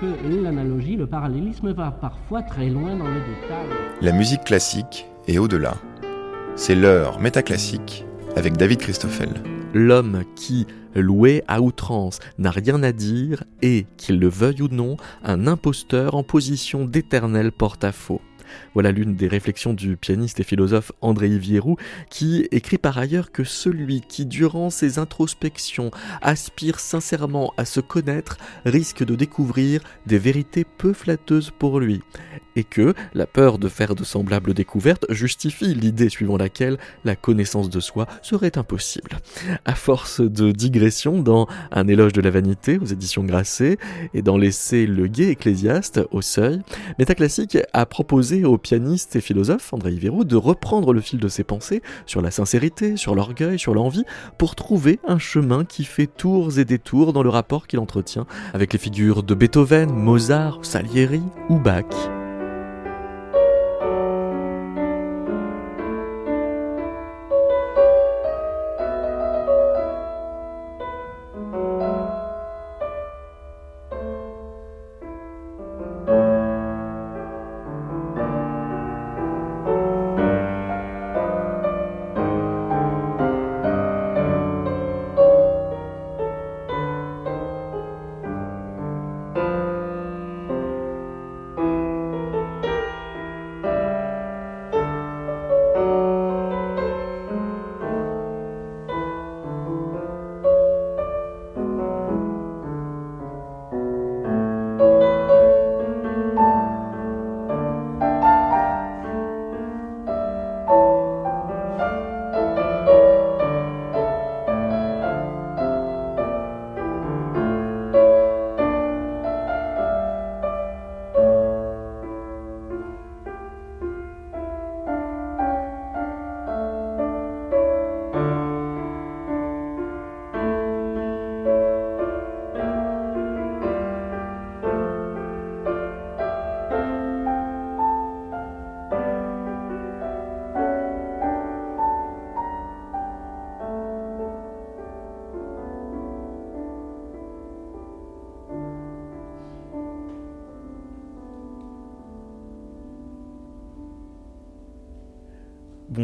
que l'analogie, le parallélisme va parfois très loin dans le détail. La musique classique est au-delà. C'est l'heure métaclassique avec David Christoffel. L'homme qui, loué à outrance, n'a rien à dire est, qu'il le veuille ou non, un imposteur en position d'éternel porte-à-faux. Voilà l'une des réflexions du pianiste et philosophe André Yvierou, qui écrit par ailleurs que celui qui, durant ses introspections, aspire sincèrement à se connaître, risque de découvrir des vérités peu flatteuses pour lui, et que la peur de faire de semblables découvertes justifie l'idée suivant laquelle la connaissance de soi serait impossible. À force de digression dans Un éloge de la vanité aux éditions Grasset et dans l'essai Le Gai Ecclésiaste au Seuil, Métaclassique a proposé au pianiste et philosophe André Ivero de reprendre le fil de ses pensées sur la sincérité, sur l'orgueil, sur l'envie, pour trouver un chemin qui fait tours et détours dans le rapport qu'il entretient avec les figures de Beethoven, Mozart, Salieri ou Bach.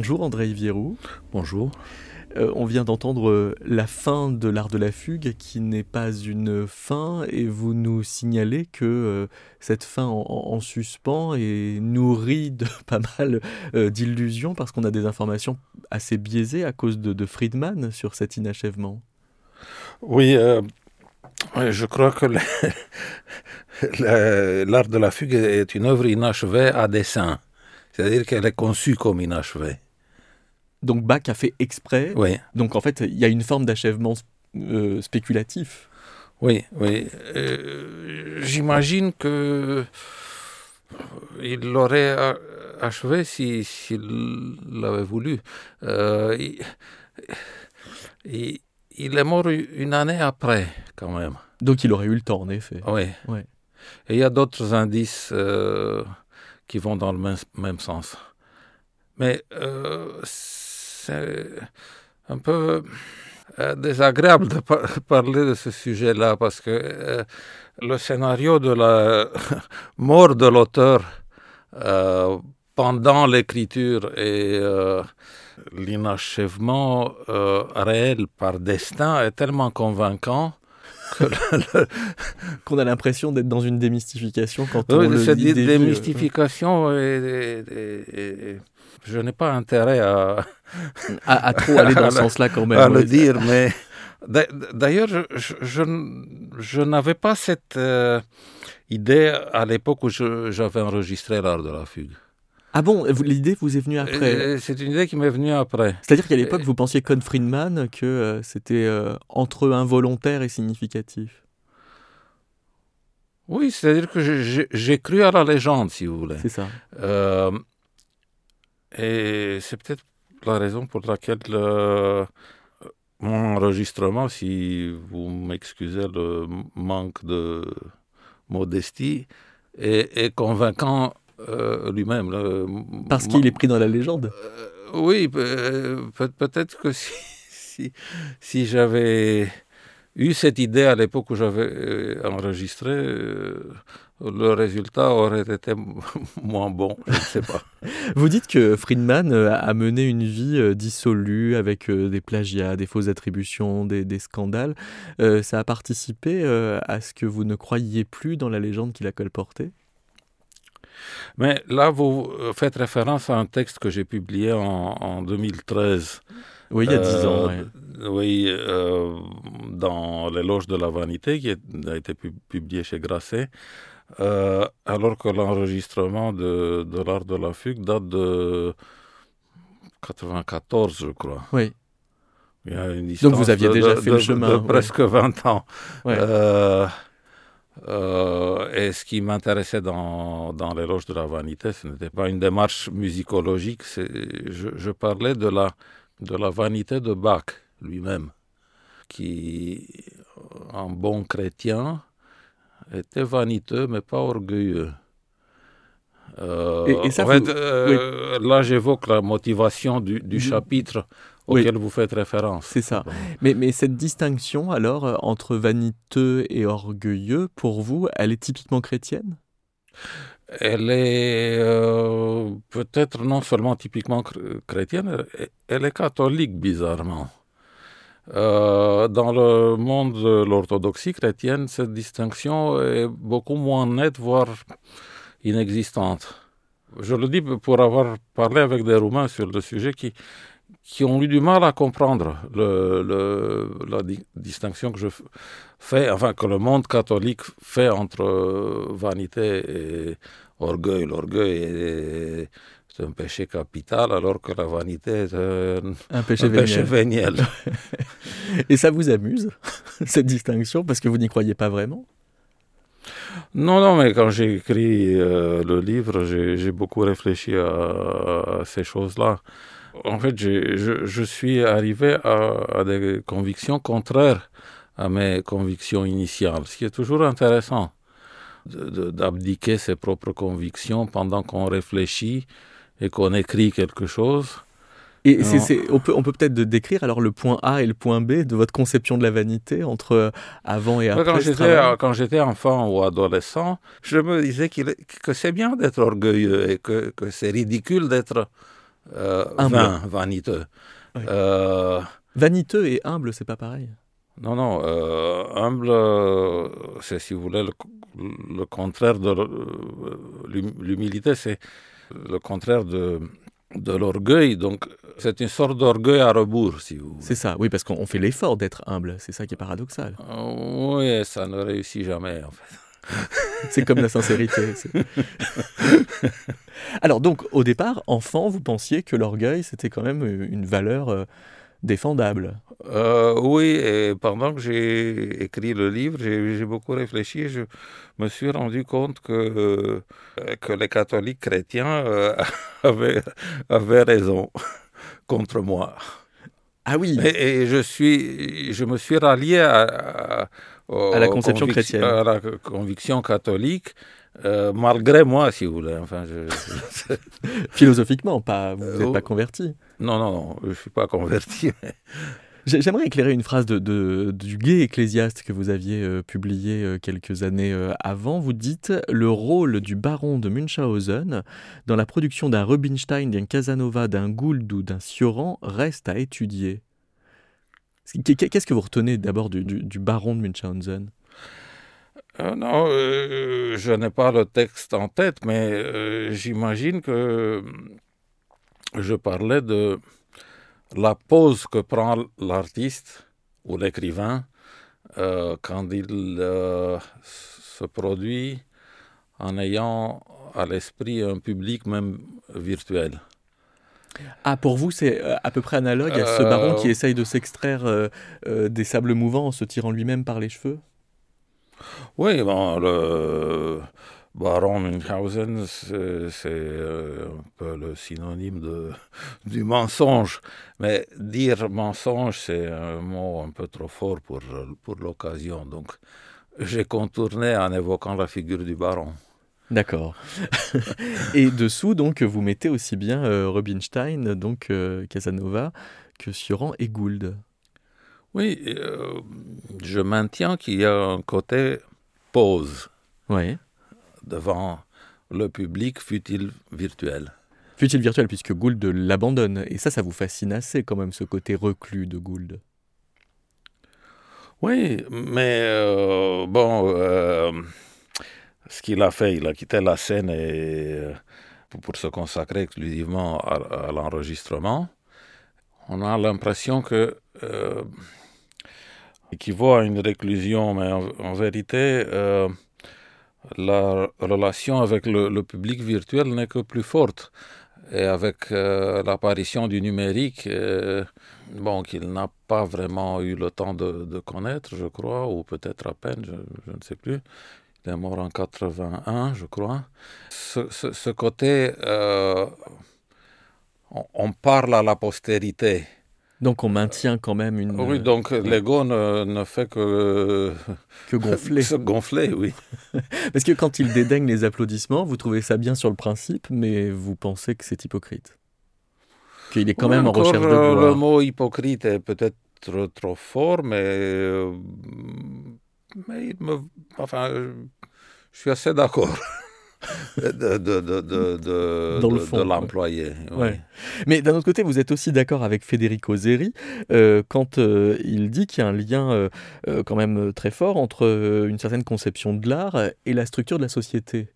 Bonjour André Ivierou. Bonjour. Euh, on vient d'entendre euh, la fin de l'art de la fugue qui n'est pas une fin et vous nous signalez que euh, cette fin en, suspens est nourrie de pas mal d'illusions parce qu'on a des informations assez biaisées à cause de, Friedman sur cet inachèvement. Oui, je crois que l'art de la fugue est une œuvre inachevée à dessein. C'est-à-dire qu'elle est conçue comme inachevée. Donc Bach a fait exprès. Oui. Donc en fait, il y a une forme d'achèvement euh, spéculatif. Oui, oui. Euh, j'imagine que il l'aurait achevé s'il l'avait voulu. Euh, il, il, est mort une année après, quand même. Donc il aurait eu le temps, en effet. Oui. Ouais. Et il y a d'autres indices qui vont dans le même, sens. Mais euh, c'est un peu euh, désagréable de parler de ce sujet-là parce que euh, le scénario de la mort de l'auteur pendant l'écriture et l'inachèvement réel par destin est tellement convaincant qu'on a l'impression d'être dans une démystification quand on le cette dit démystification, je n'ai pas intérêt à... à, trop aller dans ce sens-là quand même. À le dire, mais d'ailleurs, je, je, n'avais pas cette euh, idée à l'époque où j'avais enregistré l'art de la fugue. Ah bon, l'idée vous est venue après? Euh, C'est une idée qui m'est venue après. C'est-à-dire qu'à l'époque, vous pensiez comme Friedman que euh, c'était euh, entre involontaire et significatif Oui, c'est-à-dire que j'ai cru à la légende, si vous voulez. C'est ça. Et c'est peut-être la raison pour laquelle mon enregistrement, si vous m'excusez le manque de modestie, est convaincant euh, lui-même. Parce qu'il est pris dans la légende euh, Oui, peut-être que si, si, j'avais eu cette idée à l'époque où j'avais euh, enregistré, euh, le résultat aurait été moins bon, je ne sais pas. Vous dites que Friedman euh, a mené une vie dissolue avec des plagiats, des fausses attributions, des, des scandales. ça a participé à ce que vous ne croyiez plus dans la légende qu'il a colportée? Mais là, vous faites référence à un texte que j'ai publié en, en 2013 oui, il y a dix ans. Euh, oui, euh, dans L'éloge de la vanité, qui a été publié chez Grasset, euh, alors que l'enregistrement de, de l'art de la fugue date de 94, je crois. Oui. Il y a une Donc vous aviez déjà fait le chemin. De presque 20 ans. et ce qui m'intéressait dans, dans l'éloge de la vanité, ce n'était pas une démarche musicologique, je, je parlais de la de la vanité de Bach lui-même, qui, en bon chrétien, était vaniteux mais pas orgueilleux. Euh, en fait, euh, là, j'évoque la motivation du, du chapitre auquel vous faites référence. C'est ça. Mais, mais, cette distinction, alors, euh, entre vaniteux et orgueilleux, pour vous, elle est typiquement chrétienne? Elle est euh, peut-être non seulement typiquement chrétienne, elle est catholique bizarrement. Euh, dans le monde de l'orthodoxie chrétienne, cette distinction est beaucoup moins nette, voire inexistante. Je le dis pour avoir parlé avec des Roumains sur le sujet qui, qui ont eu du mal à comprendre la distinction que je fais, enfin que le monde catholique fait entre vanité et orgueil. L'orgueil est, un péché capital, alors que la vanité est un, péché, véniel. et ça vous amuse, cette distinction, parce que vous n'y croyez pas vraiment? Non, non, mais quand j'ai écrit euh, le livre, j'ai beaucoup réfléchi à ces choses-là. En fait, je, je, suis arrivé à, des convictions contraires à mes convictions initiales, ce qui est toujours intéressant, d'abdiquer ses propres convictions pendant qu'on réfléchit et qu'on écrit quelque chose. Et on peut on peut peut-être décrire alors le point A et le point B de votre conception de la vanité entre avant et après. Quand j'étais enfant ou adolescent, je me disais que c'est bien d'être orgueilleux et que, que c'est ridicule d'être euh, vaniteux. Euh, vaniteux et humble, c'est pas pareil? Non, non, euh, humble, c'est si vous voulez le, contraire de l'humilité, c'est le contraire de, de l'orgueil. Donc, c'est une sorte d'orgueil à rebours, si vous C'est ça, oui, parce qu'on fait l'effort d'être humble. C'est ça qui est paradoxal. oui, ça ne réussit jamais, en fait. c'est comme la sincérité. Alors donc, au départ, enfant, vous pensiez que l'orgueil, c'était quand même une valeur euh, défendable. Euh, oui, et pendant que j'ai écrit le livre, j'ai beaucoup réfléchi. Je me suis rendu compte que, euh, que les catholiques chrétiens avaient, avaient raison contre moi. Ah oui. Et, je suis, je me suis rallié à, à la conception chrétienne. À la conviction catholique, euh, malgré moi, si vous voulez. Enfin, Philosophiquement, pas, vous n'êtes pas converti. Non, non, non, je ne suis pas converti. J'aimerais éclairer une phrase de, du gai ecclésiaste que vous aviez euh, publié euh, quelques années avant. Vous dites Le rôle du baron de Munchausen dans la production d'un Rubinstein, d'un Casanova, d'un Gould ou d'un Sioran reste à étudier. Qu'est-ce que vous retenez d'abord du, baron de Munchausen? Euh, Non, euh, je n'ai pas le texte en tête, mais euh, j'imagine que je parlais de la pause que prend l'artiste ou l'écrivain quand il se produit en ayant à l'esprit un public même virtuel. Ah, pour vous, c'est euh, à peu près analogue à ce baron qui euh, essaye de s'extraire euh, des sables mouvants en se tirant lui-même par les cheveux? Oui, le baron Münchhausen, c'est un peu le synonyme de, du mensonge. Mais dire mensonge, c'est un mot un peu trop fort pour, pour l'occasion. Donc, j'ai contourné en évoquant la figure du baron. D'accord. et dessous, donc, vous mettez aussi bien euh, Rubinstein, donc euh, Casanova, que Sioran et Gould. Oui, euh, je maintiens qu'il y a un côté pause Oui. devant le public, fut-il virtuel? Fut-il virtuel puisque Gould l'abandonne Et ça, ça vous fascine assez quand même, ce côté reclus de Gould. Oui, mais euh, bon, euh, ce qu'il a fait, il a quitté la scène et, pour, pour se consacrer exclusivement à, à l'enregistrement. On a l'impression que euh, équivaut à une réclusion, mais en, vérité, euh, la relation avec le, public virtuel n'est que plus forte. Et avec euh, l'apparition du numérique, euh, bon, qu'il n'a pas vraiment eu le temps de, connaître, je crois, ou peut-être à peine, je, ne sais plus. Il est mort en 81, je crois. Ce, côté, on, parle à la postérité. Donc on maintient quand même une... Oui, donc euh, l'ego ne, ne, fait que... Que gonfler. se gonfler, oui. Parce que quand il dédaigne les applaudissements, vous trouvez ça bien sur le principe, mais vous pensez que c'est hypocrite. Qu'il est quand oui, même en recherche de euh, gloire. Le mot hypocrite est peut-être trop fort, mais... euh, Mais il me... Enfin, je suis assez d'accord. De, de, de, le l'employé. Ouais. Ouais. Mais d'un autre côté, vous êtes aussi d'accord avec Federico Zeri euh, quand euh, il dit qu'il y a un lien euh, quand même très fort entre une certaine conception de l'art et la structure de la société.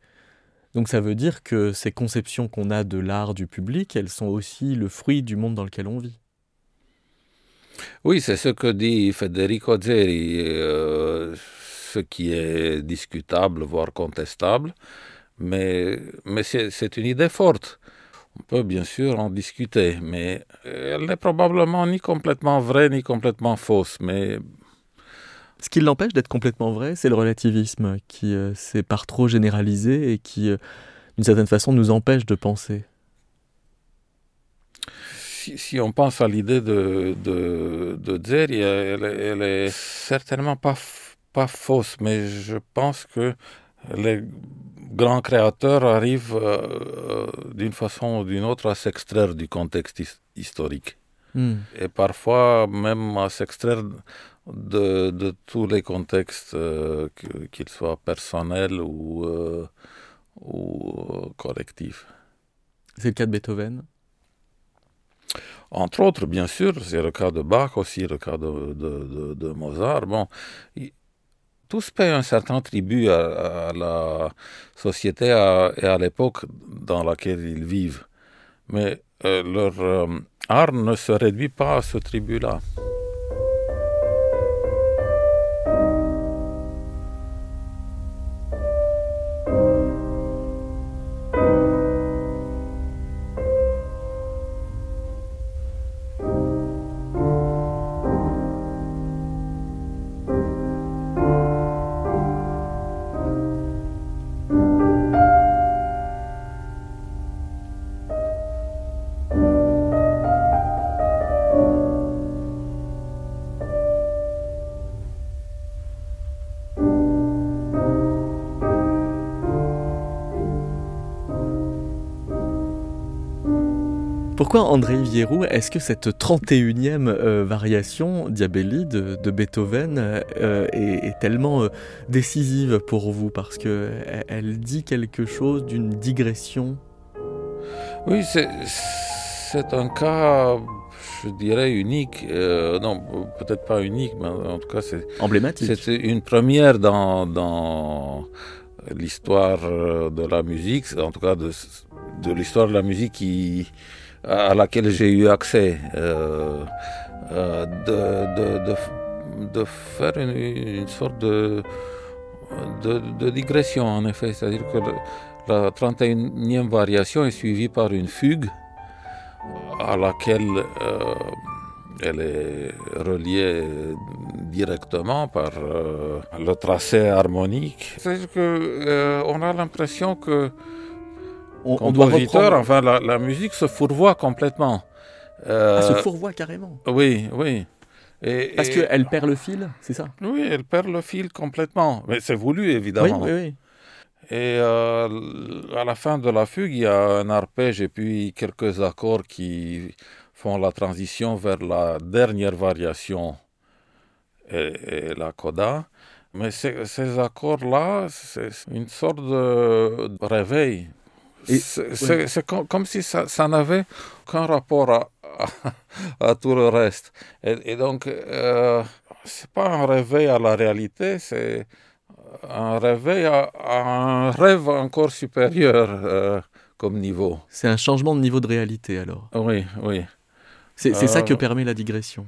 Donc ça veut dire que ces conceptions qu'on a de l'art du public, elles sont aussi le fruit du monde dans lequel on vit. Oui, c'est ce que dit Federico Zeri, ce qui est discutable, voire contestable mais, mais c'est une idée forte. On peut bien sûr en discuter, mais elle n'est probablement ni complètement vraie ni complètement fausse. Mais ce qui l'empêche d'être complètement vrai, c'est le relativisme qui euh, s'est par trop généralisé et qui, euh, d'une certaine façon, nous empêche de penser. Si, si on pense à l'idée de, de, de Zeri, elle, elle, est certainement pas, pas fausse, mais je pense que les grands créateurs arrivent euh, d'une façon ou d'une autre à s'extraire du contexte his historique. Mm. Et parfois même à s'extraire de, de, tous les contextes, euh, qu'ils soient personnels ou, euh, ou collectifs. C'est le cas de Beethoven? Entre autres, bien sûr, c'est le cas de Bach aussi, le cas de, de, de Mozart. Bon, tous paient un certain tribut à, la société et à l'époque dans laquelle ils vivent. Mais euh, leur euh, art ne se réduit pas à ce tribut-là. Pourquoi André Vierou, est-ce que cette 31e euh, variation Diabelli de, de Beethoven euh, est, est, tellement euh, décisive pour vous Parce qu'elle elle dit quelque chose d'une digression? Oui, c'est un cas, je dirais, unique. Euh, non, peut-être pas unique, mais en tout cas, c'est emblématique. C'est une première dans, dans l'histoire de la musique, en tout cas de, de l'histoire de la musique qui à laquelle j'ai eu accès, euh, euh, de, de, de, faire une, une sorte de, de, digression, en effet. C'est-à-dire que la 31e variation est suivie par une fugue à laquelle euh, elle est reliée directement par le tracé harmonique. C'est-à-dire qu'on a l'impression que on, on doit reprendre... enfin la, la, musique se fourvoie complètement. Euh, ah, se fourvoie carrément. Oui, oui. Et, Parce et... qu'elle perd le fil, c'est ça? Oui, elle perd le fil complètement. Mais c'est voulu, évidemment. Oui, oui, oui. Et euh, à la fin de la fugue, il y a un arpège et puis quelques accords qui font la transition vers la dernière variation et, la coda. Mais ces accords-là, c'est une sorte de réveil. C'est comme, si ça, n'avait qu'un rapport à, à, tout le reste. Et, donc, euh, c'est pas un réveil à la réalité, c'est un réveil à, un rêve encore supérieur euh, comme niveau. C'est un changement de niveau de réalité alors. Oui, oui. C'est ça que euh, permet la digression.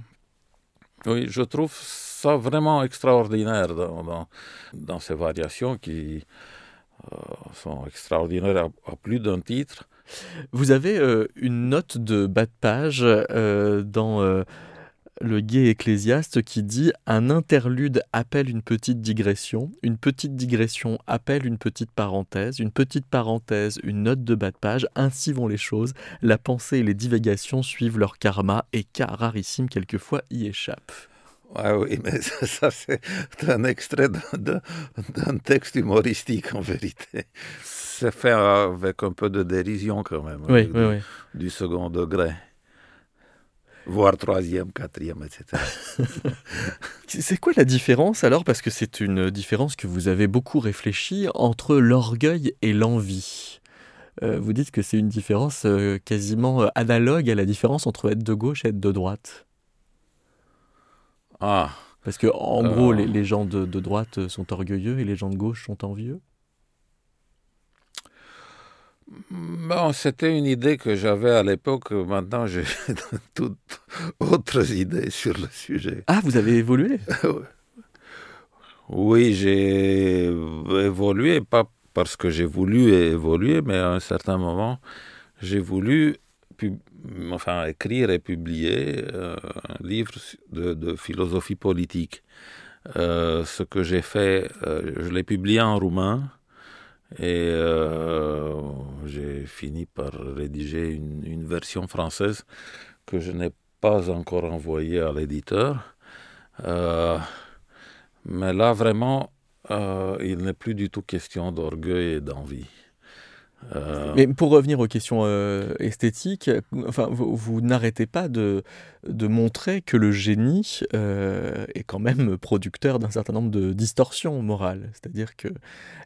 Oui, je trouve ça vraiment extraordinaire dans, dans, ces variations qui sont extraordinaires à, plus d'un titre. Vous avez une note de bas de page dans le gai ecclésiaste qui dit Un interlude appelle une petite digression, une petite digression appelle une petite parenthèse, une petite parenthèse une note de bas de page, ainsi vont les choses, la pensée et les divagations suivent leur karma et cas rarissime quelquefois y échappent. Ah oui, mais ça, c'est un extrait d'un texte humoristique en vérité. C'est fait avec un peu de dérision quand même, oui, oui, oui. du second degré voire troisième, quatrième, etc. c'est quoi la différence alors? Parce que c'est une différence que vous avez beaucoup réfléchi entre l'orgueil et l'envie. Euh, vous dites que c'est une différence euh, quasiment euh, analogue à la différence entre être de gauche et être de droite. Ah. Parce que en gros, les, gens de, de droite sont orgueilleux et les gens de gauche sont envieux? Bon, c'était une idée que j'avais à l'époque. Maintenant, j'ai toutes autres idées sur le sujet. Ah, vous avez évolué? Oui, j'ai évolué, pas parce que j'ai voulu évoluer, mais à un certain moment, j'ai voulu enfin, écrire et publier euh, un livre de, philosophie politique. Euh, ce que j'ai fait, euh, je l'ai publié en roumain et j'ai fini par rédiger une, version française que je n'ai pas encore envoyée à l'éditeur. Mais là, vraiment, il n'est plus du tout question d'orgueil et d'envie. Euh, Mais pour revenir aux questions euh, esthétiques, enfin, vous, n'arrêtez pas de, de, montrer que le génie euh, est quand même producteur d'un certain nombre de distorsions morales. C'est-à-dire que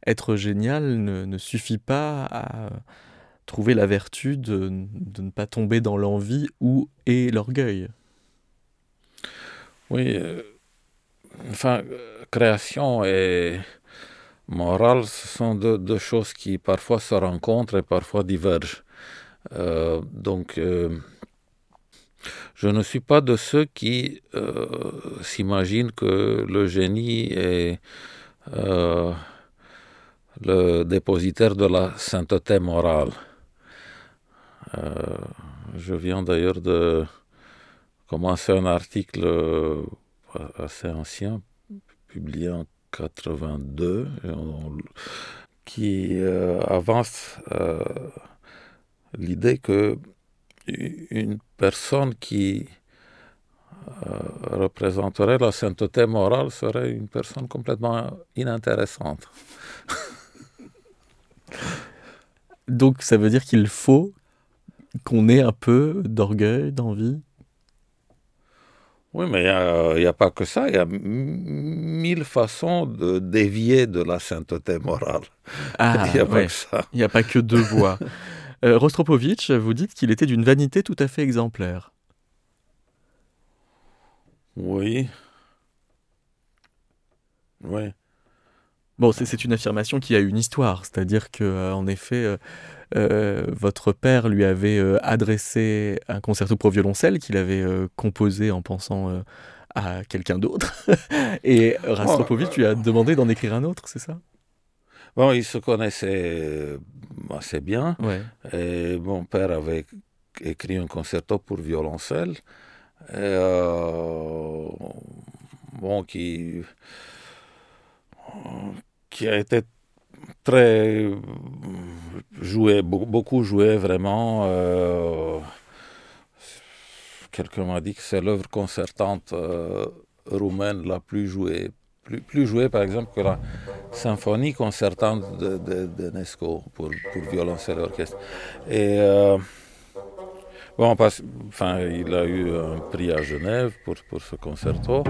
être génial ne, ne, suffit pas à trouver la vertu de, de ne pas tomber dans l'envie ou et l'orgueil. Oui, enfin, création est morale, ce sont deux, choses qui parfois se rencontrent et parfois divergent. Euh, donc, euh, je ne suis pas de ceux qui euh, s'imaginent que le génie est le dépositaire de la sainteté morale. je viens d'ailleurs de commencer un article assez ancien, publié en 82, qui euh, avance euh, l'idée que une personne qui euh, représenterait la sainteté morale serait une personne complètement inintéressante. Donc ça veut dire qu'il faut qu'on ait un peu d'orgueil, d'envie? Oui, mais il n'y a, pas que ça. Il y a mille façons de dévier de la sainteté morale. Ah, il n'y a pas que ça. Il n'y a pas que deux voies. euh, Rostropovitch, vous dites qu'il était d'une vanité tout à fait exemplaire. Oui. Oui. Bon, c'est une affirmation qui a une histoire, c'est-à-dire que, euh, en effet, euh, euh, votre père lui avait adressé un concerto pour violoncelle qu'il avait composé en pensant à quelqu'un d'autre, et Rastropovitch lui a demandé d'en écrire un autre, c'est ça? Bon, ils se connaissaient assez bien. Ouais. Et mon père avait écrit un concerto pour violoncelle, et, bon, qui qui a été très joué, beaucoup joué vraiment. Euh, quelqu'un m'a dit que c'est l'œuvre concertante euh, roumaine la plus jouée. Plus, plus, jouée par exemple que la symphonie concertante de, de, Nesco pour, pour violoncelle et orchestre. Et euh, bon, enfin, il a eu un prix à Genève pour, pour ce concerto.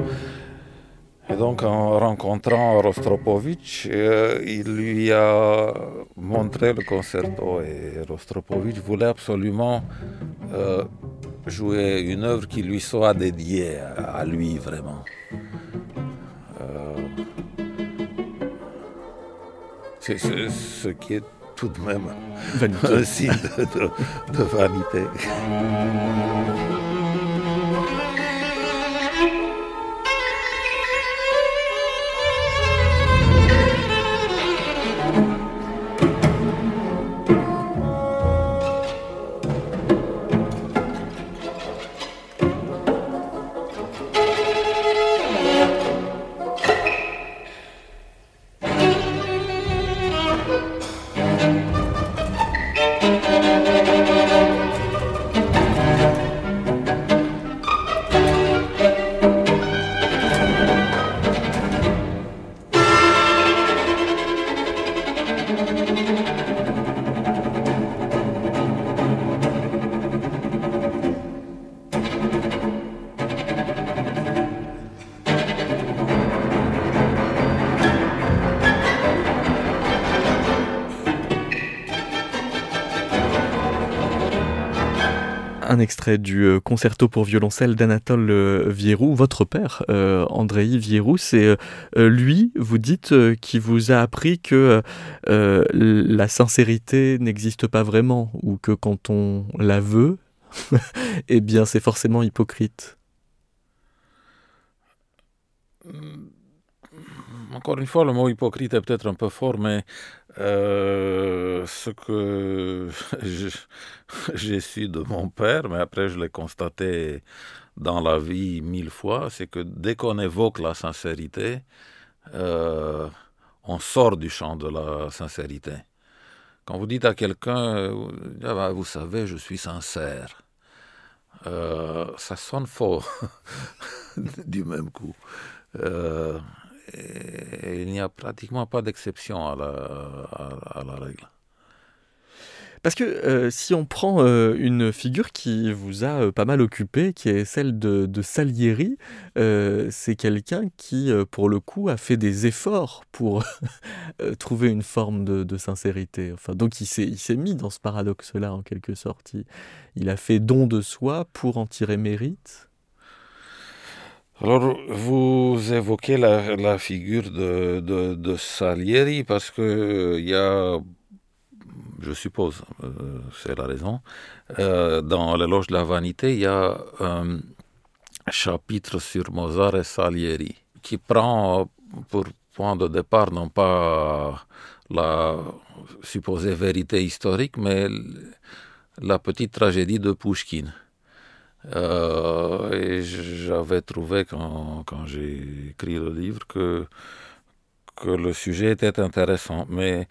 Et donc en rencontrant Rostropovitch, euh, il lui a montré le concerto et Rostropovitch voulait absolument euh, jouer une œuvre qui lui soit dédiée à, lui vraiment. Euh, c'est ce qui est tout de même un signe de vanité. extrait du euh, concerto pour violoncelle d'Anatole euh, Vierou, votre père, euh, Andrei Vierou. C'est lui, vous dites, qui vous a appris que la sincérité n'existe pas vraiment, ou que quand on la veut, eh bien c'est forcément hypocrite. Encore une fois, le mot hypocrite est peut-être un peu fort, mais euh, ce que j'ai su de mon père, mais après je l'ai constaté dans la vie mille fois, c'est que dès qu'on évoque la sincérité, euh, on sort du champ de la sincérité. Quand vous dites à quelqu'un, euh, ah bah, vous savez, je suis sincère, ça sonne faux du même coup il n'y a pratiquement pas d'exception à la, règle. Parce que euh, si on prend euh, une figure qui vous a euh, pas mal occupé, qui est celle de, Salieri, c'est quelqu'un qui, pour le coup, a fait des efforts pour trouver une forme de, sincérité. Enfin, donc il s'est mis dans ce paradoxe-là, en quelque sorte. il, a fait don de soi pour en tirer mérite. Alors, vous évoquez la, figure de, de, Salieri parce que il y a, je suppose, euh, c'est la raison, euh, dans l'éloge de la vanité, il y a un chapitre sur Mozart et Salieri qui prend pour point de départ non pas la supposée vérité historique, mais la petite tragédie de Pushkin. Euh, et j'avais trouvé quand, quand j'ai écrit le livre que, que le sujet était intéressant. Mais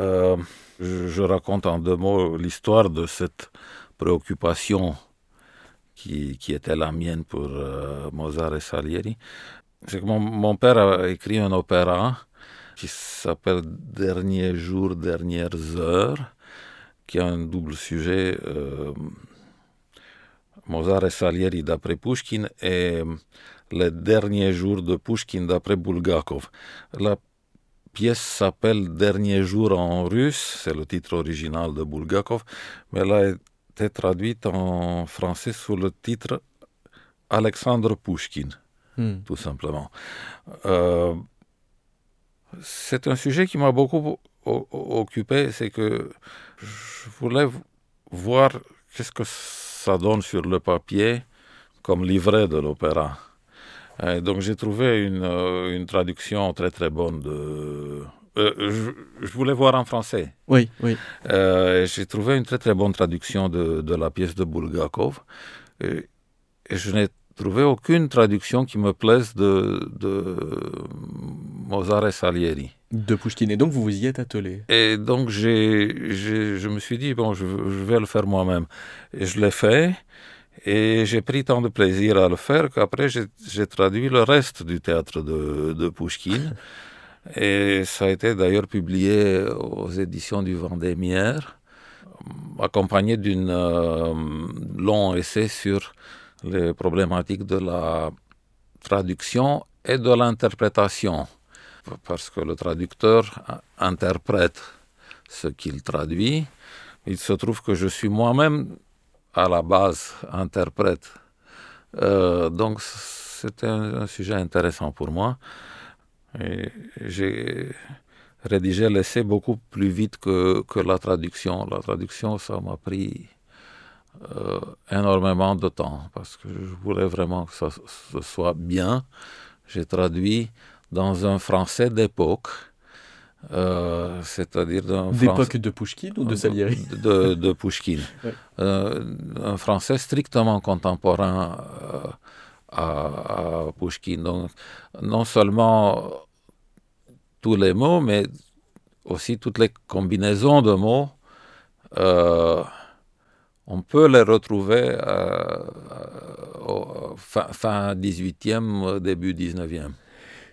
euh, je, raconte en deux mots l'histoire de cette préoccupation qui, qui, était la mienne pour euh, Mozart et Salieri. C'est que mon, mon, père a écrit un opéra qui s'appelle Derniers jours, dernières heures, qui a un double sujet. Mozart et Salieri d'après Pushkin et Les derniers jours de Pushkin d'après Bulgakov. La pièce s'appelle Derniers jours en russe, c'est le titre original de Bulgakov, mais elle a été traduite en français sous le titre Alexandre Pushkin, hmm. tout simplement. Euh, c'est un sujet qui m'a beaucoup occupé, c'est que je voulais voir qu'est-ce que ça donne sur le papier comme livret de l'opéra. donc j'ai trouvé une, euh, une, traduction très très bonne de... Euh, je, voulais voir en français. Oui, oui. Euh, j'ai trouvé une très très bonne traduction de, de la pièce de Bulgakov. Et, et je n'ai trouvé aucune traduction qui me plaise de, de Mozart et Salieri. De Pushkin. Et donc vous vous y êtes attelé. Et donc j'ai, je me suis dit, bon, je, je vais le faire moi-même. Et je l'ai fait. Et j'ai pris tant de plaisir à le faire qu'après j'ai traduit le reste du théâtre de, de Pushkin. Et ça a été d'ailleurs publié aux éditions du Vendémiaire, accompagné d'un euh, long essai sur les problématiques de la traduction et de l'interprétation, parce que le traducteur interprète ce qu'il traduit. Il se trouve que je suis moi-même à la base interprète. Euh, donc c'était un, sujet intéressant pour moi. J'ai rédigé l'essai beaucoup plus vite que, que, la traduction. La traduction, ça m'a pris euh, énormément de temps parce que je voulais vraiment que ça, ce soit bien. J'ai traduit dans un français d'époque. Euh, c'est-à-dire d'époque de Pouchkine ou de Salieri de, de Pouchkine euh, un français strictement contemporain à, à Pouchkine donc non seulement tous les mots mais aussi toutes les combinaisons de mots on peut les retrouver euh, au fin, fin 18e, début 19e.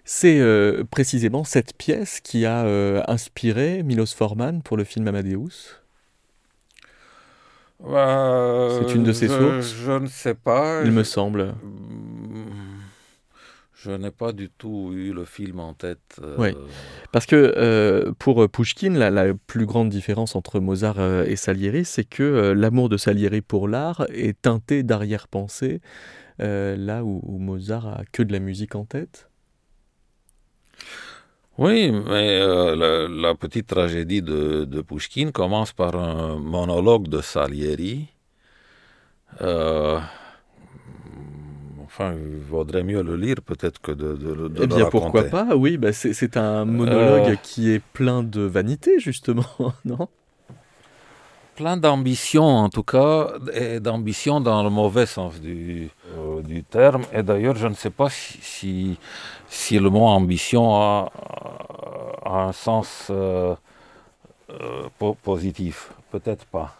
C'est euh, précisément cette pièce qui a euh, inspiré Milos Forman pour le film Amadeus? C'est une de ses sources? Je ne sais pas. Il me semble. Je n'ai pas du tout eu le film en tête. Euh, oui, parce que euh, pour Pushkin, la, plus grande différence entre Mozart euh, et Salieri, c'est que l'amour de Salieri pour l'art est teinté d'arrière-pensée, là où, Mozart a que de la musique en tête. Oui, mais la, petite tragédie de, de Pushkin commence par un monologue de Salieri. Enfin, il vaudrait mieux le lire peut-être que de, de, de eh bien, pourquoi pas? Oui, bah c'est un monologue euh. qui est plein de vanité, justement, non? Plein d'ambition, en tout cas, et d'ambition dans le mauvais sens du, euh, du terme. Et d'ailleurs, je ne sais pas si, si, le mot ambition a, a un sens euh, positif. Peut-être pas.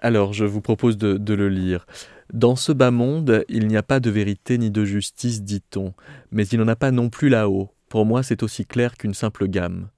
Alors, je vous propose de, de le lire. Dans ce bas monde, il n'y a pas de vérité ni de justice, dit-on, mais il n'en a pas non plus là-haut. Pour moi, c'est aussi clair qu'une simple gamme.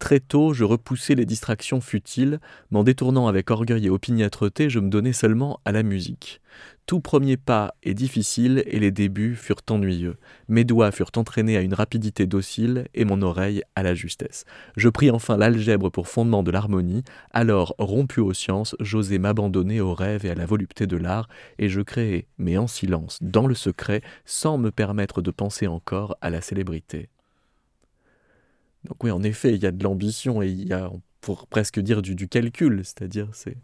Très tôt, je repoussais les distractions futiles, m'en détournant avec orgueil et opiniâtreté, je me donnais seulement à la musique. Tout premier pas est difficile et les débuts furent ennuyeux. Mes doigts furent entraînés à une rapidité docile et mon oreille à la justesse. Je pris enfin l'algèbre pour fondement de l'harmonie, alors rompu aux sciences, j'osais m'abandonner aux rêves et à la volupté de l'art, et je créai, mais en silence, dans le secret, sans me permettre de penser encore à la célébrité. Donc oui, en effet, il y a de l'ambition et il y a, pour presque dire, du, calcul, c'est-à-dire c'est...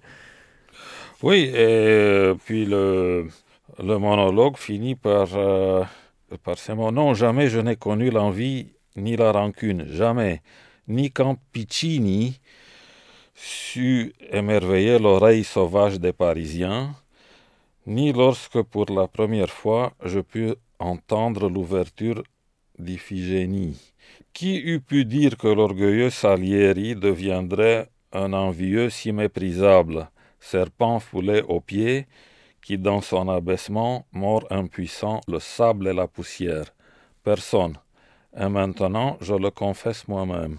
Oui, et puis le, le monologue finit par, euh, par ces mots. Non, jamais je n'ai connu l'envie ni la rancune, jamais. Ni quand Piccini sut émerveiller l'oreille sauvage des Parisiens, ni lorsque pour la première fois je pus entendre l'ouverture d'Iphigénie. Qui eût pu dire que l'orgueilleux Salieri deviendrait un envieux si méprisable, serpent foulé aux pieds, qui dans son abaissement mord impuissant le sable et la poussière Personne. Et maintenant, je le confesse moi-même.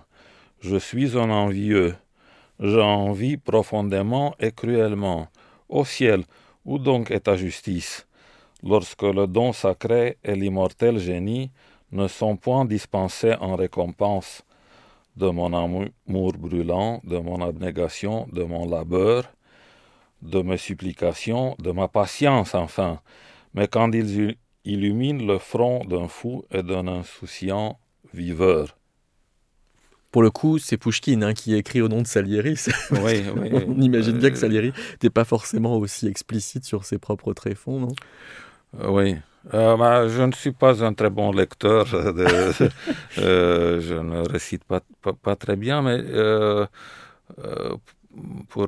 Je suis un envieux. J'envie profondément et cruellement. Ô ciel, où donc est ta justice? Lorsque le don sacré et l'immortel génie ne sont point dispensés en récompense de mon amour brûlant, de mon abnégation, de mon labeur, de mes supplications, de ma patience enfin, mais quand ils illuminent le front d'un fou et d'un insouciant viveur. Pour le coup, c'est Pouchkine hein, qui écrit au nom de Salieri. Oui, On imagine bien que Salieri n'était pas forcément aussi explicite sur ses propres tréfonds, non? Euh, Oui. Euh, bah, je ne suis pas un très bon lecteur, euh, je ne récite pas, très bien, mais euh, pour,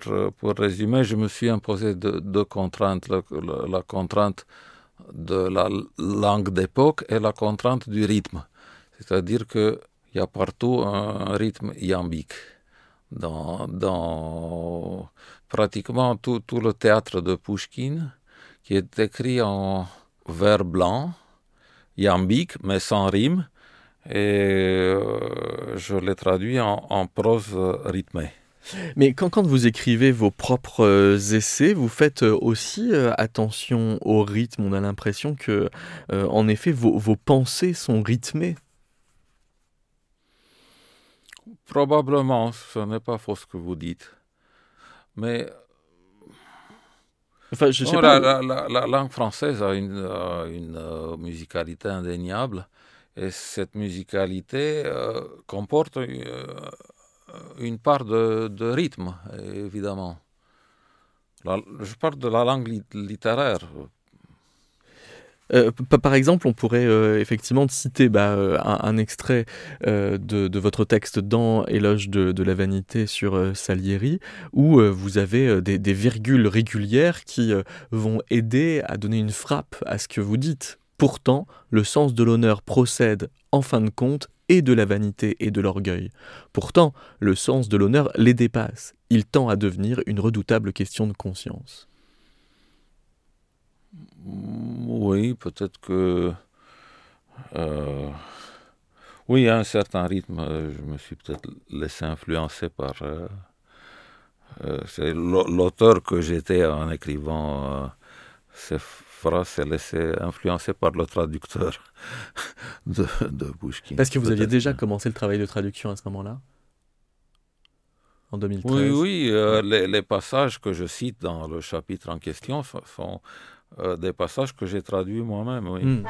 résumer, je me suis imposé deux, contraintes, la, contrainte de la langue d'époque et la contrainte du rythme. C'est-à-dire qu'il y a partout un rythme iambique. Dans, dans pratiquement tout, tout le théâtre de Pushkin, qui est écrit en vers blanc, iambique, mais sans rime, et euh, je l'ai traduit en, prose rythmée. Mais quand, quand vous écrivez vos propres euh, essais, vous faites euh, aussi attention au rythme. On a l'impression que, en effet, vos, vos, pensées sont rythmées. Probablement, ce n'est pas faux ce que vous dites. Mais enfin, je sais oh, pas. La, la, la, langue française a une, une musicalité indéniable. Et cette musicalité comporte une part de, de rythme, évidemment. Je parle de la langue li littéraire. Euh, par exemple, on pourrait euh, effectivement citer bah, euh, un, extrait de, votre texte dans Éloge de, la vanité sur Salieri, où vous avez des, virgules régulières qui vont aider à donner une frappe à ce que vous dites. Pourtant, le sens de l'honneur procède, en fin de compte, et de la vanité et de l'orgueil. Pourtant, le sens de l'honneur les dépasse. Il tend à devenir une redoutable question de conscience. Oui, peut-être que... Euh, oui, à un certain rythme, je me suis peut-être laissé influencer par... Euh, euh, c'est l'auteur que j'étais en écrivant ces phrase s'est laissé influencer par le traducteur de, de Pushkin. Parce que vous aviez déjà commencé le travail de traduction à ce moment-là? En 2013 Oui, oui. Euh, les, les, passages que je cite dans le chapitre en question sont euh, des passages que j'ai traduits moi-même, oui. Mm.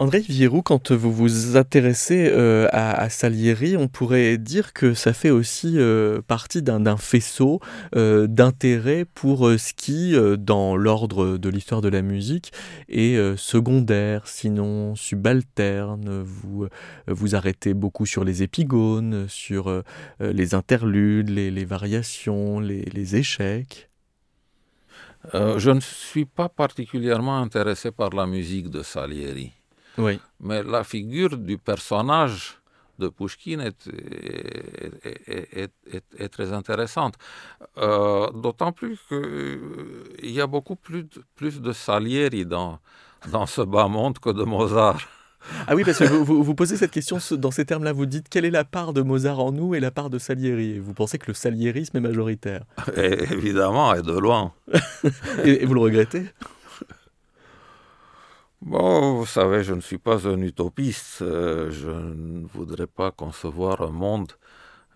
André Vierou, quand vous vous intéressez euh, à, Salieri, on pourrait dire que ça fait aussi euh, partie d'un faisceau euh, d'intérêt pour ce qui, dans l'ordre de l'histoire de la musique, est secondaire, sinon subalterne. Vous vous arrêtez beaucoup sur les épigones, sur les interludes, les, variations, les échecs. je ne suis pas particulièrement intéressé par la musique de Salieri. Oui. Mais la figure du personnage de Pushkin est, est, est, est très intéressante. Euh, D'autant plus qu'il euh, y a beaucoup plus de, plus de Salieri dans, dans ce bas monde que de Mozart. Ah oui, parce que vous, vous, posez cette question dans ces termes-là. Vous dites quelle est la part de Mozart en nous et la part de Salieri? Et Vous pensez que le saliérisme est majoritaire? Évidemment, et de loin. et, vous le regrettez? Bon, vous savez, je ne suis pas un utopiste. Euh, je ne voudrais pas concevoir un monde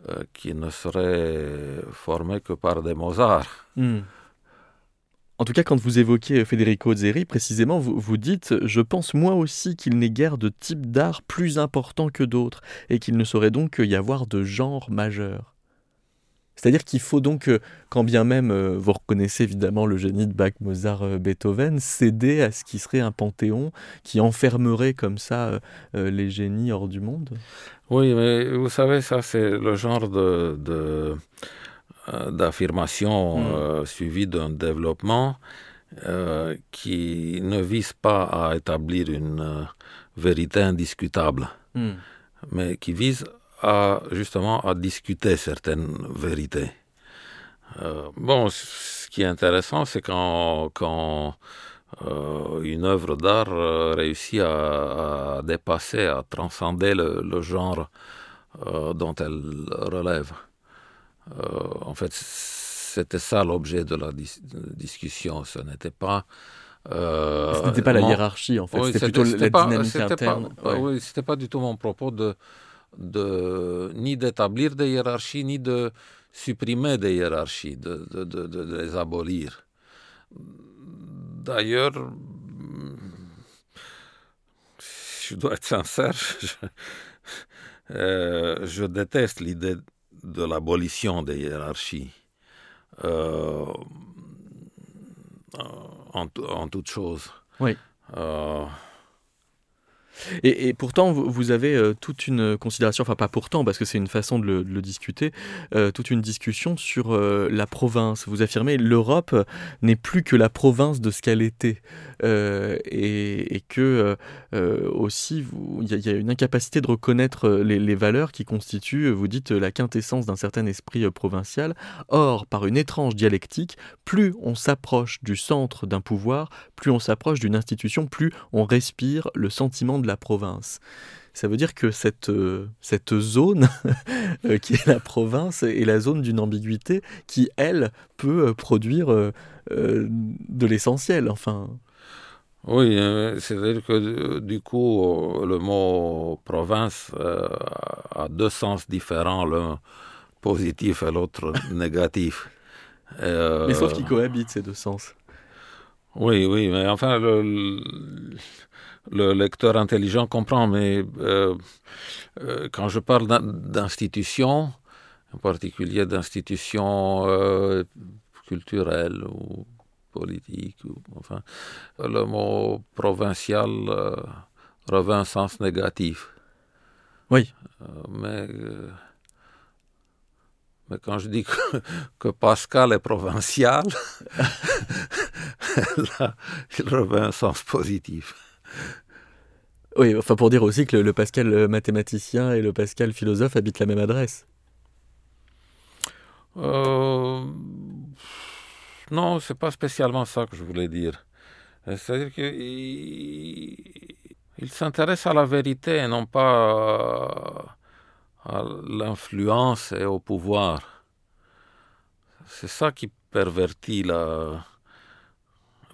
euh, qui ne serait formé que par des Mozart. Hmm. En tout cas, quand vous évoquez Federico Zeri, précisément, vous, vous dites Je pense moi aussi qu'il n'est guère de type d'art plus important que d'autres, et qu'il ne saurait donc y avoir de genre majeur. C'est-à-dire qu'il faut donc, euh, quand bien même euh, vous reconnaissez évidemment le génie de Bach, Mozart, euh, Beethoven, céder à ce qui serait un panthéon qui enfermerait comme ça les génies hors du monde? Oui, mais vous savez, ça c'est le genre de d'affirmation mm. euh, suivie d'un développement euh, qui ne vise pas à établir une vérité indiscutable, mm. mais qui vise à justement à discuter certaines vérités. bon, ce qui est intéressant, c'est quand, quand une œuvre d'art réussit à, dépasser, à transcender le genre dont elle relève. Euh, en fait, c'était ça l'objet de la discussion. Ce n'était pas. Euh, ce n'était pas la hiérarchie, en fait. c'était plutôt la dynamique interne. Oui, c'était pas du tout mon propos de, de ni d'établir des hiérarchies, ni de supprimer des hiérarchies, de, de, de, les abolir. D'ailleurs, je dois être sincère, je, euh, je déteste l'idée de l'abolition des hiérarchies euh, en, en, toute chose. Oui. Euh, et, pourtant, vous avez euh, toute une considération, enfin pas pourtant, parce que c'est une façon de le, discuter, euh, toute une discussion sur euh, la province. Vous affirmez l'Europe n'est plus que la province de ce qu'elle était, et, que aussi il y, a une incapacité de reconnaître les, valeurs qui constituent, vous dites, la quintessence d'un certain esprit provincial. Or, par une étrange dialectique, plus on s'approche du centre d'un pouvoir, plus on s'approche d'une institution, plus on respire le sentiment de la province. Ça veut dire que cette, euh, cette zone euh, qui est la province est la zone d'une ambiguïté qui, elle, peut euh, produire de l'essentiel. Enfin. Oui, c'est-à-dire que du coup, le mot province a deux sens différents, l'un positif et l'autre négatif. mais sauf qu'ils cohabitent ces deux sens. Oui, oui, mais enfin, le, le lecteur intelligent comprend, mais euh, euh, quand je parle d'institutions, en particulier d'institutions euh, culturelles ou politiques, ou, enfin, le mot provincial un sens négatif. Oui. mais, mais quand je dis que, que Pascal est provincial, là, il revêt un sens positif. Oui, enfin pour dire aussi que le, Pascal mathématicien et le Pascal philosophe habitent la même adresse. Euh... Non, c'est pas spécialement ça que je voulais dire. C'est-à-dire qu'il il, s'intéresse à la vérité et non pas à l'influence et au pouvoir. C'est ça qui pervertit la,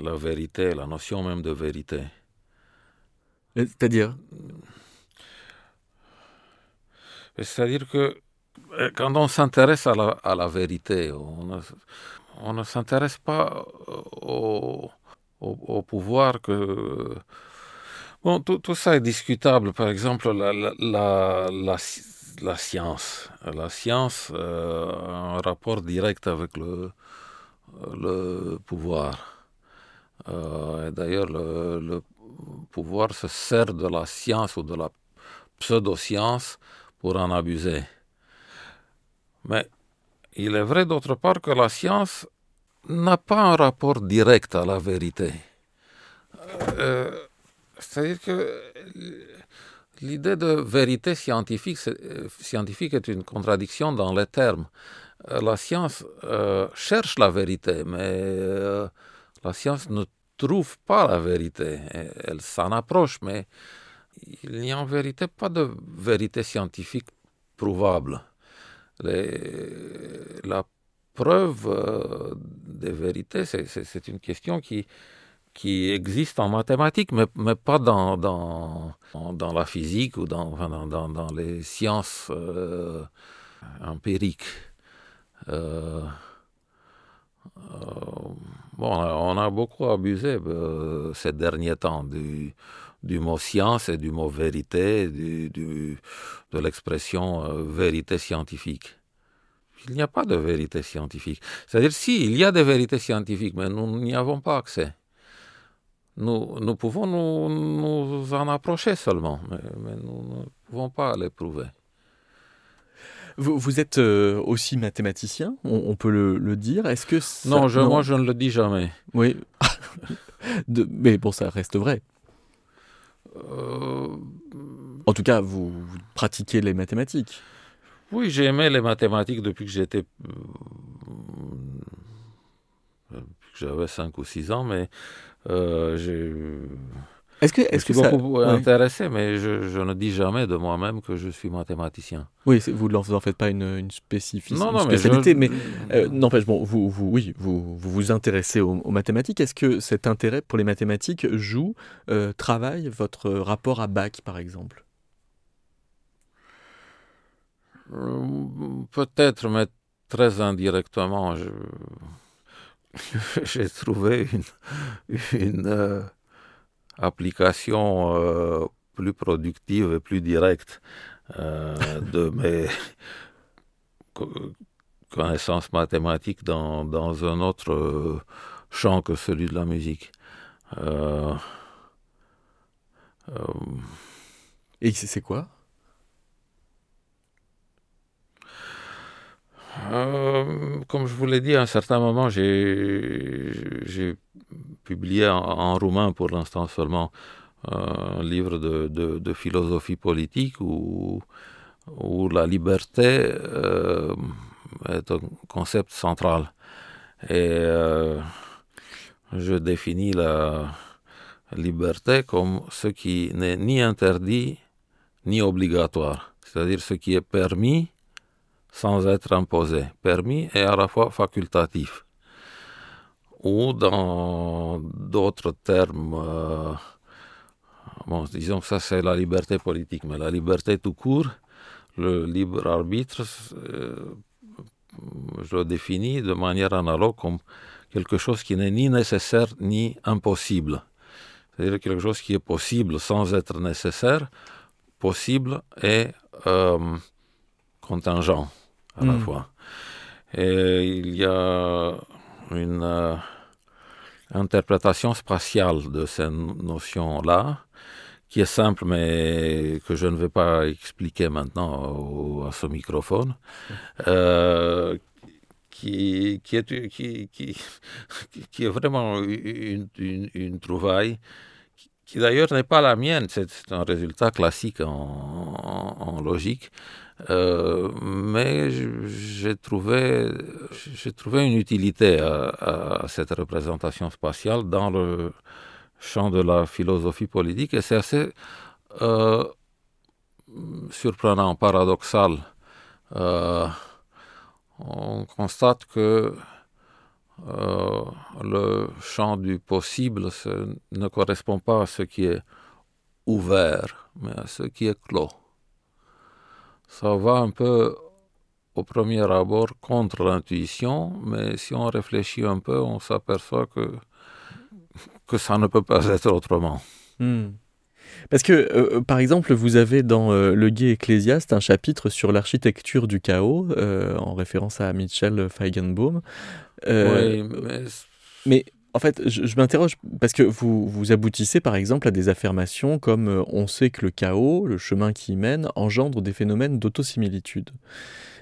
la vérité, la notion même de vérité. C'est-à-dire? C'est-à-dire que euh, quand on s'intéresse à la, à la, vérité, on, on ne s'intéresse pas au, au, pouvoir que... Bon, tout, tout, ça est discutable. Par exemple, la, la, la, la science. La science euh, a un rapport direct avec le, pouvoir. Euh, D'ailleurs, le, le, pouvoir se sert de la science ou de la pseudo-science pour en abuser. Mais il est vrai d'autre part que la science n'a pas un rapport direct à la vérité. Euh, C'est-à-dire que l'idée de vérité scientifique, scientifique, est une contradiction dans les termes. Euh, la science euh, cherche la vérité, mais euh, la science ne trouve pas la vérité. Elle s'en approche, mais il n'y a en vérité pas de vérité scientifique prouvable. la preuve euh, des vérités, c'est une question qui, qui existe en mathématiques, mais, mais pas dans, dans, dans, la physique ou dans, dans, dans les sciences euh, empiriques. Euh, bon, on a beaucoup abusé ces derniers temps du, du mot science et du mot vérité, du, de l'expression euh, vérité scientifique. Il n'y a pas de vérité scientifique. C'est-à-dire, si, il y a des vérités scientifiques, mais nous n'y avons pas accès. Nous, nous pouvons nous, nous, en approcher seulement, mais, nous ne pouvons pas les prouver. Vous, vous êtes euh, aussi mathématicien, on, peut le, dire. Est-ce que non, je, moi je ne le dis jamais. Oui, mais bon, ça reste vrai. Euh, en tout cas, vous, pratiquez les mathématiques. Oui, j'ai aimé les mathématiques depuis que j'étais. Euh, j'avais 5 ou 6 ans, mais euh. Est-ce que, est-ce que ça... intéressé, mais je, ne dis jamais de moi-même que je suis mathématicien. Oui, vous n'en faites pas une, une, spécialité, mais, euh, n'empêche, bon, vous, vous, oui, vous, vous vous intéressez aux, mathématiques. Est-ce que cet intérêt pour les mathématiques joue, euh, travaille votre rapport à Bach, par exemple? Euh, Peut-être, mais très indirectement. J'ai trouvé une, une application euh, plus productive et plus directe euh, de mes connaissances mathématiques dans, dans, un autre euh, champ que celui de la musique. et c'est quoi? Comme je vous l'ai dit, à un certain moment, j'ai publié en, roumain pour l'instant seulement un livre de, philosophie politique où, la liberté euh, est un concept central. Et euh, je définis la liberté comme ce qui n'est ni interdit ni obligatoire, c'est-à-dire ce qui est permis sans être imposé, permis et à la fois facultatif. Ou dans d'autres termes, euh, disons que ça c'est la liberté politique, mais la liberté tout court, le libre arbitre, euh, je le définis de manière analogue comme quelque chose qui n'est ni nécessaire ni impossible. C'est-à-dire quelque chose qui est possible sans être nécessaire, possible et euh, contingent à la hmm. fois. Et il y a une euh, interprétation spatiale de ces notions-là, qui est simple, mais que je ne vais pas expliquer maintenant à ce microphone, euh, qui, qui, est, qui, qui, qui, est vraiment une, une, trouvaille, qui, d'ailleurs n'est pas la mienne, c'est un résultat classique en, logique, euh, mais j'ai trouvé, trouvé une utilité à, cette représentation spatiale dans le champ de la philosophie politique. Et c'est assez euh, surprenant, paradoxal. Euh, on constate que le champ du possible ne correspond pas à ce qui est ouvert, mais à ce qui est clos ça va un peu au premier abord contre l'intuition, mais si on réfléchit un peu, on s'aperçoit que, que ça ne peut pas être autrement. Hmm. Parce que, euh, euh, par exemple, vous avez dans euh, Le Guet Ecclésiaste un chapitre sur l'architecture du chaos, en référence à Mitchell Feigenbaum. oui, mais... mais en fait, je, m'interroge parce que vous, vous aboutissez par exemple à des affirmations comme on sait que le chaos, le chemin qui y mène, engendre des phénomènes d'autosimilitude.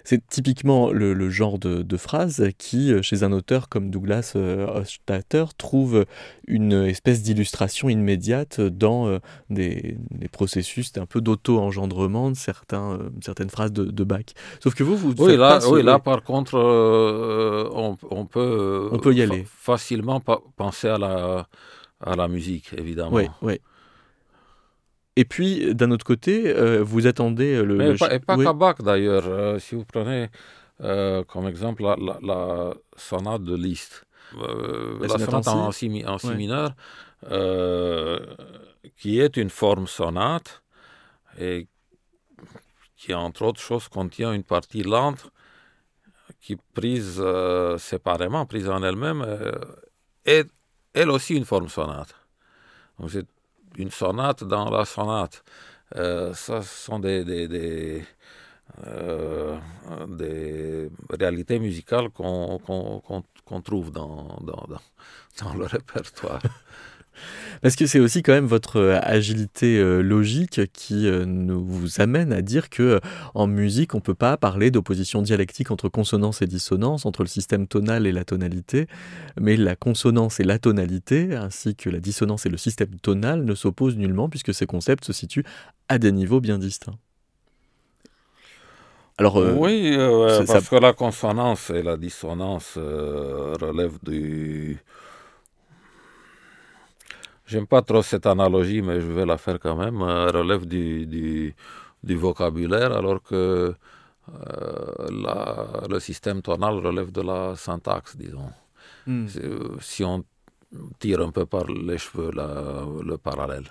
C'est typiquement le, genre de, de, phrase qui, euh, chez un auteur comme Douglas euh, Hofstadter, trouve une espèce d'illustration immédiate dans euh, des, processus un peu d'auto-engendrement de certains, certaines phrases de, Bach. Sauf que vous, vous oui, là, oui, là par contre, on, on, peut, on peut y aller. facilement penser à la, à la musique, évidemment. Oui, oui. Et puis, d'un autre côté, vous attendez le. Mais pas, et pas qu'à Bach d'ailleurs. si vous prenez comme exemple la, sonate de Liszt, la, sonate en, si, mineur, qui est une forme sonate et qui, entre autres choses, contient une partie lente qui, prise euh, séparément, prise en elle-même, euh, est elle aussi une forme sonate. Donc c'est une sonate dans la sonate. Euh, ça, ce sont des, des, des réalités musicales qu'on qu'on trouve dans, dans, dans, le répertoire. Parce que c'est aussi quand même votre euh, agilité euh, logique qui euh, nous vous amène à dire que en musique, on ne peut pas parler d'opposition dialectique entre consonance et dissonance, entre le système tonal et la tonalité, mais la consonance et la tonalité, ainsi que la dissonance et le système tonal, ne s'opposent nullement puisque ces concepts se situent à des niveaux bien distincts. Alors, oui, parce que la consonance et la dissonance relèvent du J'aime pas trop cette analogie, mais je vais la faire quand même. Euh, relève du, du, du, vocabulaire, alors que euh, la, le système tonal relève de la syntaxe, disons. Hmm. Euh, si on tire un peu par les cheveux le parallèle.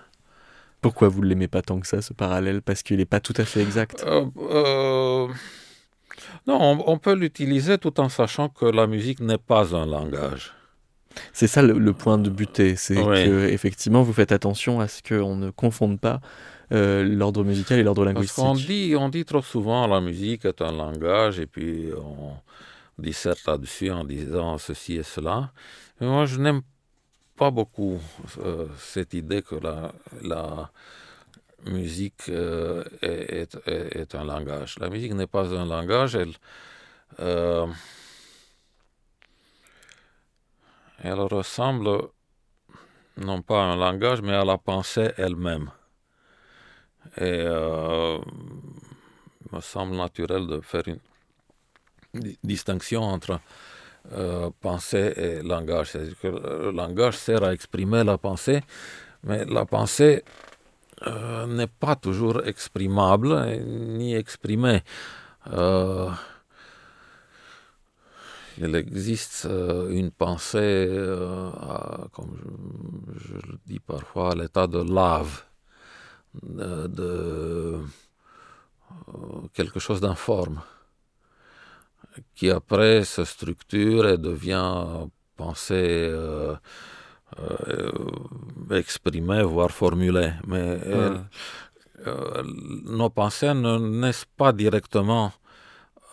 Pourquoi vous ne l'aimez pas tant que ça, ce parallèle? Parce qu'il n'est pas tout à fait exact Non, on, on peut l'utiliser tout en sachant que la musique n'est pas un langage. C'est ça le, point de buter, c'est que effectivement vous faites attention à ce qu'on ne confonde pas euh, l'ordre musical et l'ordre linguistique. Parce qu'on dit, on dit trop souvent la musique est un langage et puis on disserte là-dessus en disant ceci et cela. Mais moi je n'aime pas beaucoup euh, cette idée que la, la musique euh, est, est, est, un langage. La musique n'est pas un langage, elle elle ressemble non pas à un langage, mais à la pensée elle-même. Et euh, il me semble naturel de faire une distinction entre euh, pensée et langage. C'est-à-dire que le langage sert à exprimer la pensée, mais la pensée euh, n'est pas toujours exprimable ni exprimée. Il existe euh, une pensée, euh, comme je, le dis parfois, à l'état de lave, de, euh, quelque chose d'informe, qui après se structure et devient pensée exprimée, voire formulée. Mais nos pensées ne naissent pas directement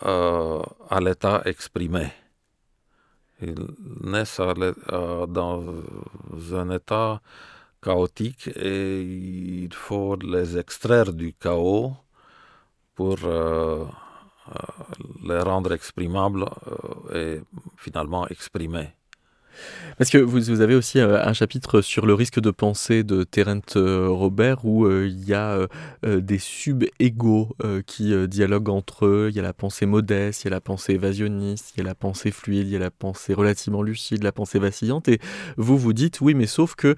à l'état exprimé ils naissent dans un état chaotique et il faut les extraire du chaos pour euh, euh, les rendre exprimables euh, et finalement exprimés. Parce que vous, avez aussi euh, un chapitre sur le risque de pensée de Terence euh, Robert où euh, il y a des sub-égaux qui dialoguent entre eux. Il y a la pensée modeste, il y a la pensée évasionniste, il y a la pensée fluide, il y a la pensée relativement lucide, la pensée vacillante. Et vous vous dites, oui, mais sauf que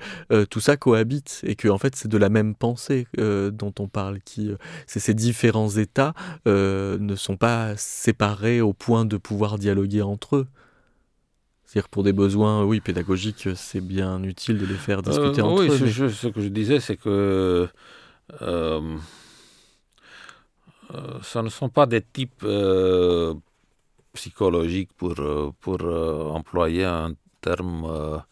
tout ça cohabite et que en fait c'est de la même pensée dont on parle. Qui, ces différents états ne sont pas séparés au point de pouvoir dialoguer entre eux. C'est-à-dire pour des besoins, oui, pédagogiques, c'est bien utile de les faire discuter euh, entre eux. Oui, ce que je disais, c'est que euh, euh, ce ne sont pas des types psychologiques pour, pour employer un terme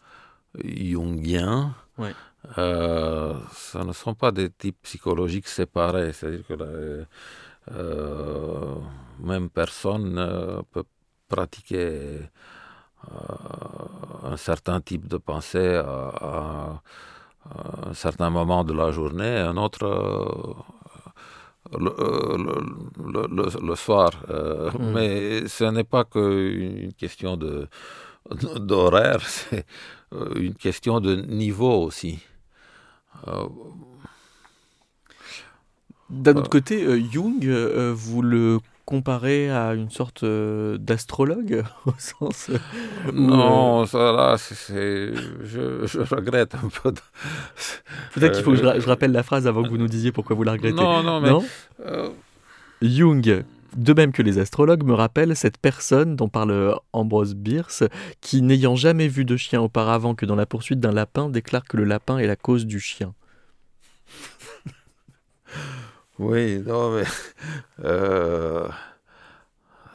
jungien. ce ne sont pas des types psychologiques séparés. C'est-à-dire que la même personne peut pratiquer un certain type de pensée à, un certain moment de la journée, un autre euh, le, le, soir. Euh, mm. Mais ce n'est pas qu'une question de d'horaire, c'est une question de niveau aussi. D'un autre côté, Jung, vous le comparé à une sorte euh, d'astrologue au sens euh, Non, ça là, c'est, je, je, regrette un peu. Peut-être qu'il faut que je, rappelle la phrase avant que vous nous disiez pourquoi vous la regrettez. Non, non, mais Jung, de même que les astrologues, me rappelle cette personne dont parle Ambrose Bierce, qui n'ayant jamais vu de chien auparavant que dans la poursuite d'un lapin, déclare que le lapin est la cause du chien. Oui, non, mais euh,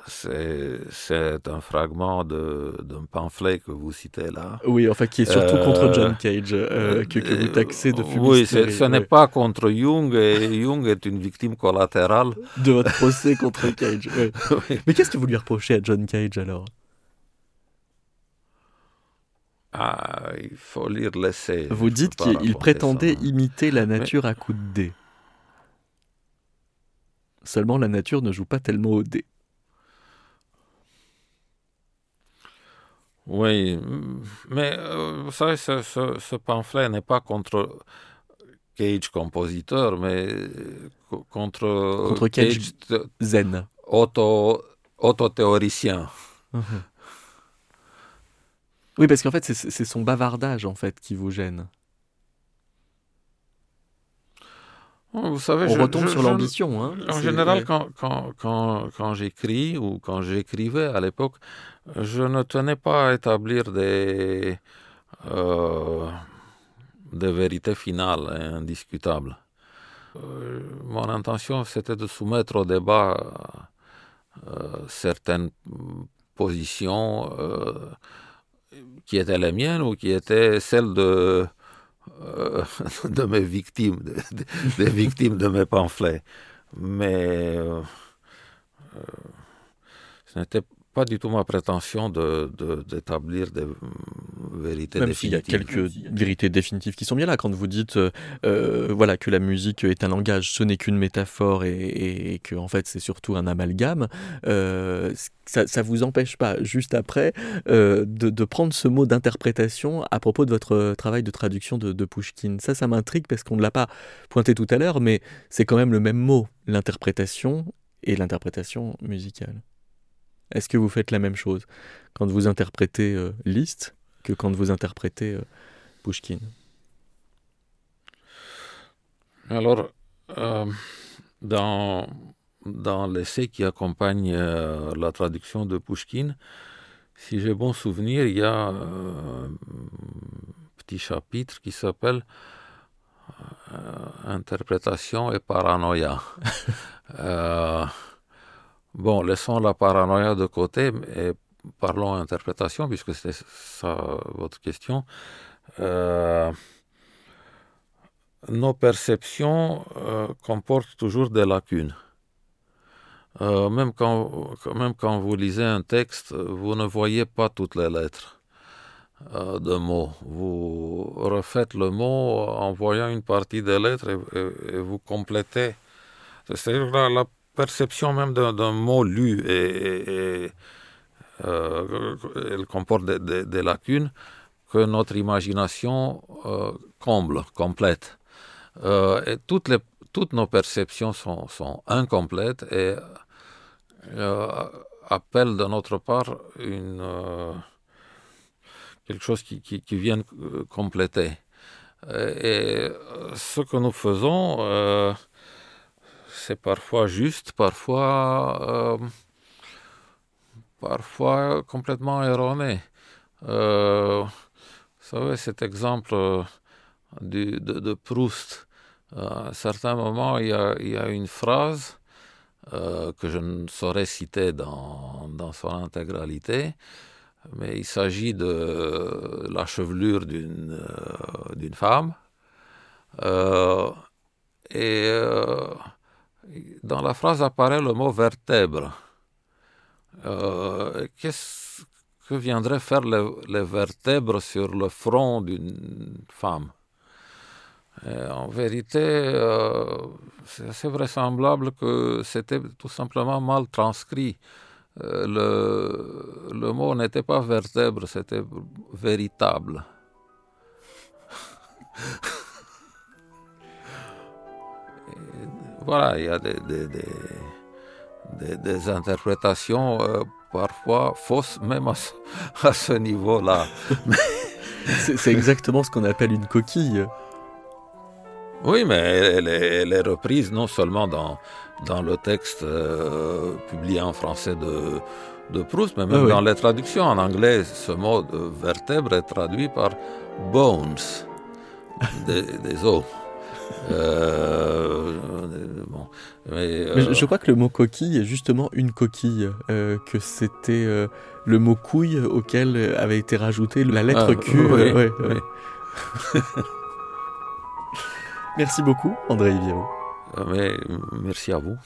c'est un fragment d'un pamphlet que vous citez là. Oui, enfin qui est surtout contre euh, John Cage, euh, que, que, vous taxez de fumiste. Oui, ce n'est pas contre Jung, et Jung est une victime collatérale. De votre procès contre Cage. Mais qu'est-ce que vous lui reprochez à John Cage alors? Ah, il faut lire l'essai. Vous dites qu'il prétendait imiter la nature à coups de dés. Seulement la nature ne joue pas tellement au dé. Oui, mais euh, vous savez, ce, pamphlet n'est pas contre Cage compositeur, mais contre, contre Cage, zen. Auto, auto-théoricien. Oui, parce qu'en fait, c'est son bavardage en fait qui vous gêne. Vous savez, On retombe sur l'ambition. Hein. En général, quand, quand, quand, quand j'écris ou quand j'écrivais à l'époque, je ne tenais pas à établir des, euh, des vérités finales et indiscutables. Euh, mon intention, c'était de soumettre au débat euh, certaines positions qui étaient les miennes ou qui étaient celles de euh, de mes victimes, des victimes de mes pamphlets. Mais euh, euh, pas du tout ma prétention d'établir de, des vérités Même définitives. il y a quelques vérités définitives qui sont bien là. Quand vous dites voilà, que la musique est un langage, ce n'est qu'une métaphore et, et, que en fait c'est surtout un amalgame, ça ne vous empêche pas, juste après, euh, de, prendre ce mot d'interprétation à propos de votre travail de traduction de, de Pushkin. Ça, ça m'intrigue parce qu'on ne l'a pas pointé tout à l'heure, mais c'est quand même le même mot, l'interprétation et l'interprétation musicale. Est-ce que vous faites la même chose quand vous interprétez euh, Liszt que quand vous interprétez euh, Pushkin Alors, dans dans l'essai qui accompagne euh, la traduction de Pushkin, si j'ai bon souvenir, il y a euh, un petit chapitre qui s'appelle euh, Interprétation et paranoïa. bon, laissons la paranoïa de côté et parlons interprétation, puisque c'est ça votre question. nos perceptions comportent toujours des lacunes. Euh, même, quand, même quand vous lisez un texte, vous ne voyez pas toutes les lettres euh, de mots. Vous refaites le mot en voyant une partie des lettres et, vous complétez. C'est-à-dire la, perception même d'un mot lu et, euh, elle comporte des, lacunes que notre imagination comble, complète. et toutes, les, toutes nos perceptions sont, incomplètes et euh, appelle de notre part une, euh, quelque chose qui, qui, vient euh, compléter. Et ce que nous faisons, c'est parfois juste, parfois, parfois complètement erroné. vous savez, cet exemple de, de, Proust, à un certain moment, il y a, il y a une phrase euh, que je ne saurais citer dans, dans son intégralité, mais il s'agit de la chevelure d'une euh, femme. Euh, et dans la phrase apparaît le mot vertèbre. Qu'est-ce que viendraient faire les, vertèbres sur le front d'une femme? Euh, en vérité, euh, c'est vraisemblable que c'était tout simplement mal transcrit. Euh, le, mot n'était pas vertèbre, c'était véritable. voilà, il y a des, des, des, interprétations euh, parfois fausses, même à ce, niveau-là. C'est exactement ce qu'on appelle une coquille. Oui, mais elle, est, reprise non seulement dans, dans le texte euh, publié en français de, de Proust, mais même ah dans les traductions en anglais. Ce mot de vertèbre est traduit par bones, des, des os. Euh, euh, je, crois que le mot coquille est justement une coquille, euh, que c'était le mot couille auquel avait été rajouté la lettre ah, Q. merci beaucoup, André Iviero. Mais, merci à vous.